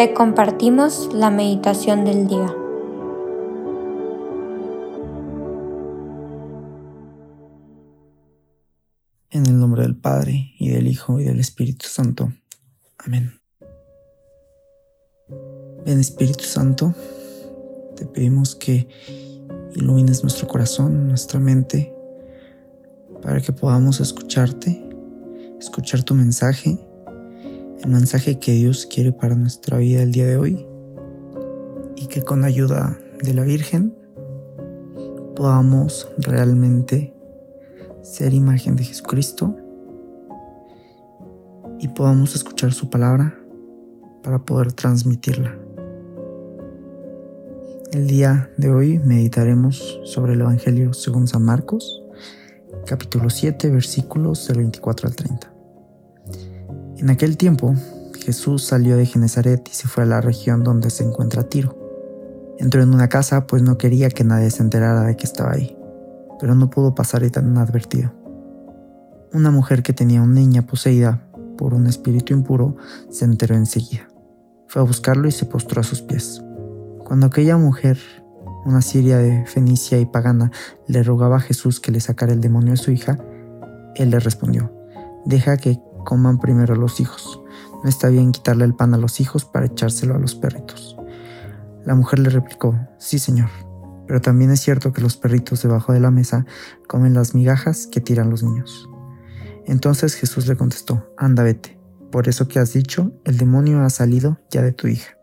te compartimos la meditación del día. En el nombre del Padre, y del Hijo, y del Espíritu Santo. Amén. Ven Espíritu Santo, te pedimos que ilumines nuestro corazón, nuestra mente, para que podamos escucharte, escuchar tu mensaje, el mensaje que Dios quiere para nuestra vida el día de hoy, y que con ayuda de la Virgen podamos realmente ser imagen de Jesucristo y podamos escuchar su palabra para poder transmitirla. El día de hoy meditaremos sobre el Evangelio según San Marcos, capítulo 7, versículos del 24 al 30. En aquel tiempo, Jesús salió de Genezaret y se fue a la región donde se encuentra Tiro. Entró en una casa pues no quería que nadie se enterara de que estaba ahí, pero no pudo pasar tan inadvertido. Una mujer que tenía una niña poseída por un espíritu impuro se enteró enseguida. Fue a buscarlo y se postró a sus pies. Cuando aquella mujer, una siria de Fenicia y pagana, le rogaba a Jesús que le sacara el demonio de su hija, él le respondió, deja que coman primero los hijos. No está bien quitarle el pan a los hijos para echárselo a los perritos. La mujer le replicó, sí señor, pero también es cierto que los perritos debajo de la mesa comen las migajas que tiran los niños. Entonces Jesús le contestó, anda vete, por eso que has dicho, el demonio ha salido ya de tu hija.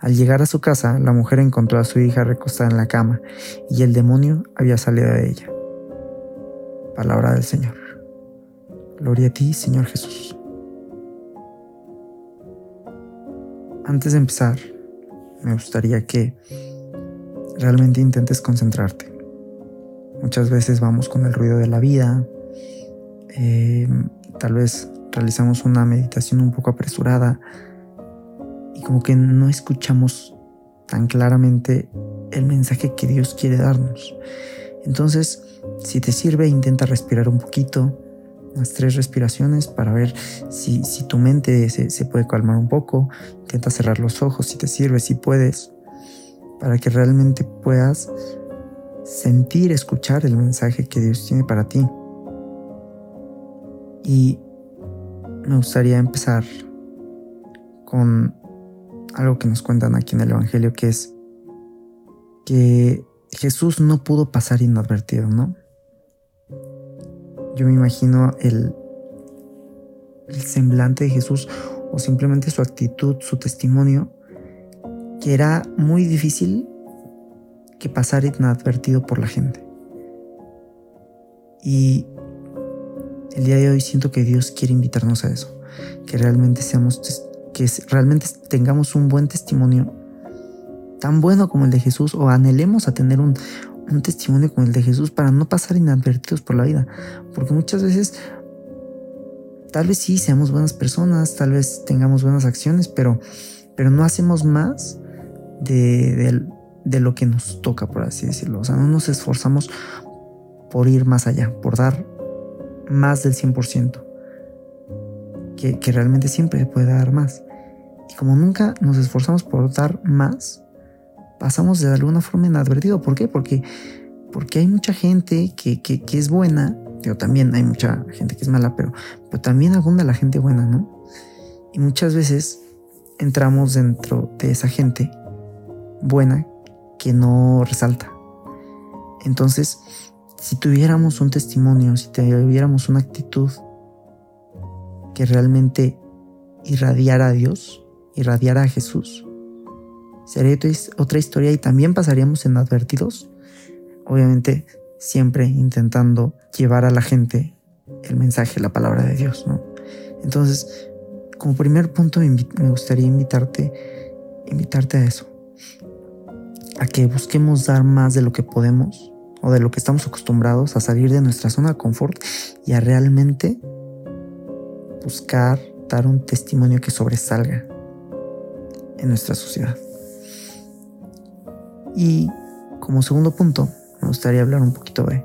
Al llegar a su casa, la mujer encontró a su hija recostada en la cama y el demonio había salido de ella. Palabra del Señor. Gloria a ti, Señor Jesús. Antes de empezar, me gustaría que realmente intentes concentrarte. Muchas veces vamos con el ruido de la vida, eh, tal vez realizamos una meditación un poco apresurada, y como que no escuchamos tan claramente el mensaje que Dios quiere darnos. Entonces, si te sirve, intenta respirar un poquito, unas tres respiraciones para ver si, si tu mente se, se, puede calmar un poco. Intenta cerrar los ojos si te sirve, si puedes, para que realmente puedas sentir, escuchar el mensaje que Dios tiene para ti. Y me gustaría empezar con algo que nos cuentan aquí en el Evangelio, que es que Jesús no pudo pasar inadvertido, ¿no? Yo me imagino el, semblante de Jesús o simplemente su actitud, su testimonio, que era muy difícil que pasara inadvertido por la gente. Y el día de hoy siento que Dios quiere invitarnos a eso, que realmente seamos que realmente tengamos un buen testimonio, tan bueno como el de Jesús, o anhelemos a tener un, un testimonio como el de Jesús para no pasar inadvertidos por la vida. Porque muchas veces, tal vez sí seamos buenas personas, tal vez tengamos buenas acciones, pero, pero no hacemos más de, de lo que nos toca, por así decirlo. O sea, no nos esforzamos por ir más allá, por dar más del 100%, que, que realmente siempre se puede dar más. Y como nunca nos esforzamos por dar más, pasamos de alguna forma inadvertido. ¿Por qué? Porque, porque hay mucha gente que, que, es buena, pero también hay mucha gente que es mala, pero, pero también abunda la gente buena, ¿no? Y muchas veces entramos dentro de esa gente buena que no resalta. Entonces, si tuviéramos un testimonio, si tuviéramos una actitud que realmente irradiara a Dios, irradiara a Jesús, sería otra historia y también pasaríamos inadvertidos, obviamente siempre intentando llevar a la gente el mensaje, la palabra de Dios, ¿no? Entonces, como primer punto me gustaría invitarte, invitarte a eso, a que busquemos dar más de lo que podemos o de lo que estamos acostumbrados, a salir de nuestra zona de confort y a realmente buscar dar un testimonio que sobresalga, en nuestra sociedad. Y como segundo punto, me gustaría hablar un poquito de,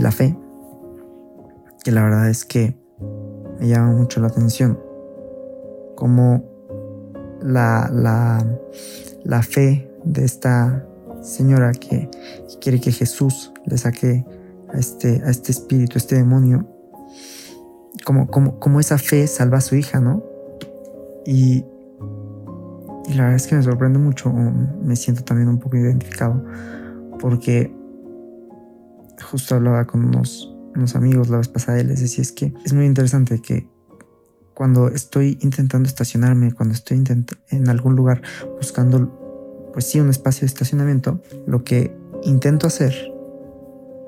la fe, que la verdad es que me llama mucho la atención, como la, la, la fe de esta señora que, quiere que Jesús le saque a este, a este espíritu, a este demonio, como, como, como esa fe salva a su hija, ¿no? Y, y la verdad es que me sorprende mucho, me siento también un poco identificado, porque justo hablaba con unos, unos amigos la vez pasada y les decía, es que es muy interesante que cuando estoy intentando estacionarme, cuando estoy en algún lugar buscando pues sí, un espacio de estacionamiento, lo que intento hacer,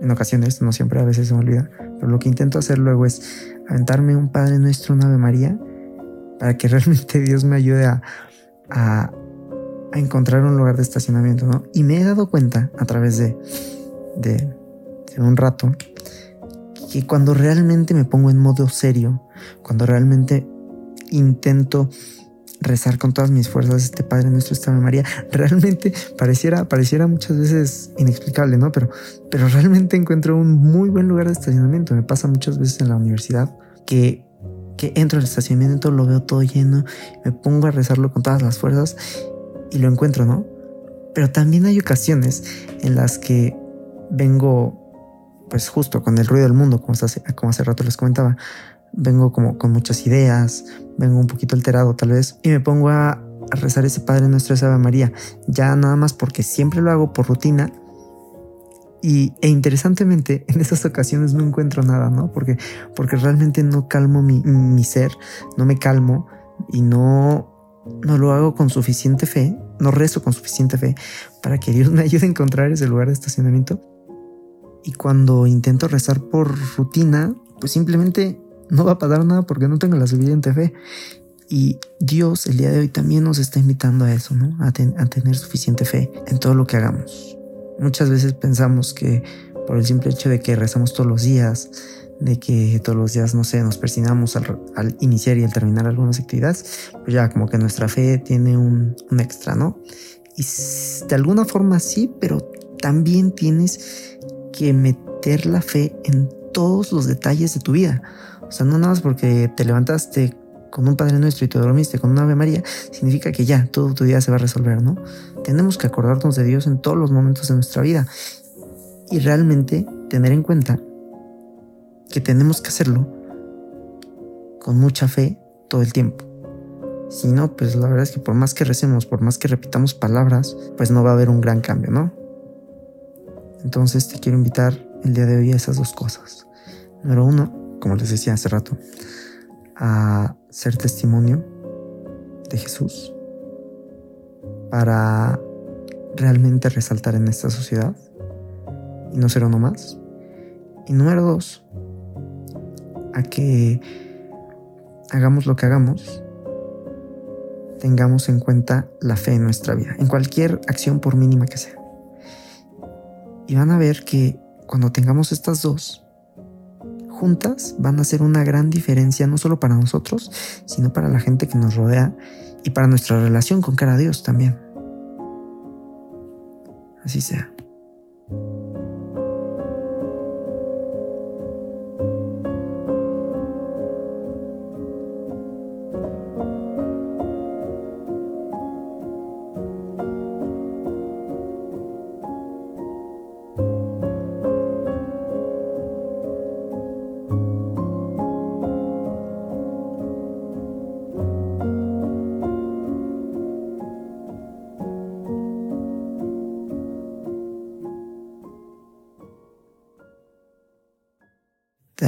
en ocasiones, no siempre, a veces se me olvida, pero lo que intento hacer luego es aventarme un Padre Nuestro, una Ave María, para que realmente Dios me ayude a, a, encontrar un lugar de estacionamiento, ¿no? Y me he dado cuenta a través de, de, de un rato que cuando realmente me pongo en modo serio, cuando realmente intento rezar con todas mis fuerzas este Padre nuestro, esta María, realmente pareciera, pareciera muchas veces inexplicable, ¿no? Pero, pero realmente encuentro un muy buen lugar de estacionamiento. Me pasa muchas veces en la universidad que, que entro al estacionamiento, lo veo todo lleno, me pongo a rezarlo con todas las fuerzas y lo encuentro, ¿no? Pero también hay ocasiones en las que vengo, pues justo con el ruido del mundo, como hace, como hace rato les comentaba, vengo como con muchas ideas, vengo un poquito alterado tal vez, y me pongo a, rezar ese Padre Nuestro esa Ave María, ya nada más porque siempre lo hago por rutina. Y, e interesantemente, en esas ocasiones no encuentro nada, ¿no? Porque, porque realmente no calmo mi, mi ser, no me calmo y no, no lo hago con suficiente fe, no rezo con suficiente fe para que Dios me ayude a encontrar ese lugar de estacionamiento. Y cuando intento rezar por rutina, pues simplemente no va a pasar nada porque no tengo la suficiente fe. Y Dios el día de hoy también nos está invitando a eso, ¿no? A, tener suficiente fe en todo lo que hagamos. Muchas veces pensamos que por el simple hecho de que rezamos todos los días, de que todos los días, no sé, nos persinamos al, iniciar y al terminar algunas actividades, pues ya como que nuestra fe tiene un, un extra, ¿no? Y de alguna forma sí, pero también tienes que meter la fe en todos los detalles de tu vida. O sea, no nada más porque te levantaste con un Padre Nuestro y te dormiste con una Ave María, significa que ya todo tu día se va a resolver, ¿no? Tenemos que acordarnos de Dios en todos los momentos de nuestra vida y realmente tener en cuenta que tenemos que hacerlo con mucha fe todo el tiempo. Si no, pues la verdad es que por más que recemos, por más que repitamos palabras, pues no va a haber un gran cambio, ¿no? Entonces te quiero invitar el día de hoy a esas dos cosas. Número uno, como les decía hace rato, a ser testimonio de Jesús para realmente resaltar en esta sociedad y no ser uno más. Y número dos, a que hagamos lo que hagamos, tengamos en cuenta la fe en nuestra vida, en cualquier acción por mínima que sea. Y van a ver que cuando tengamos estas dos, van a hacer una gran diferencia no solo para nosotros, sino para la gente que nos rodea y para nuestra relación con cara a Dios también. Así sea.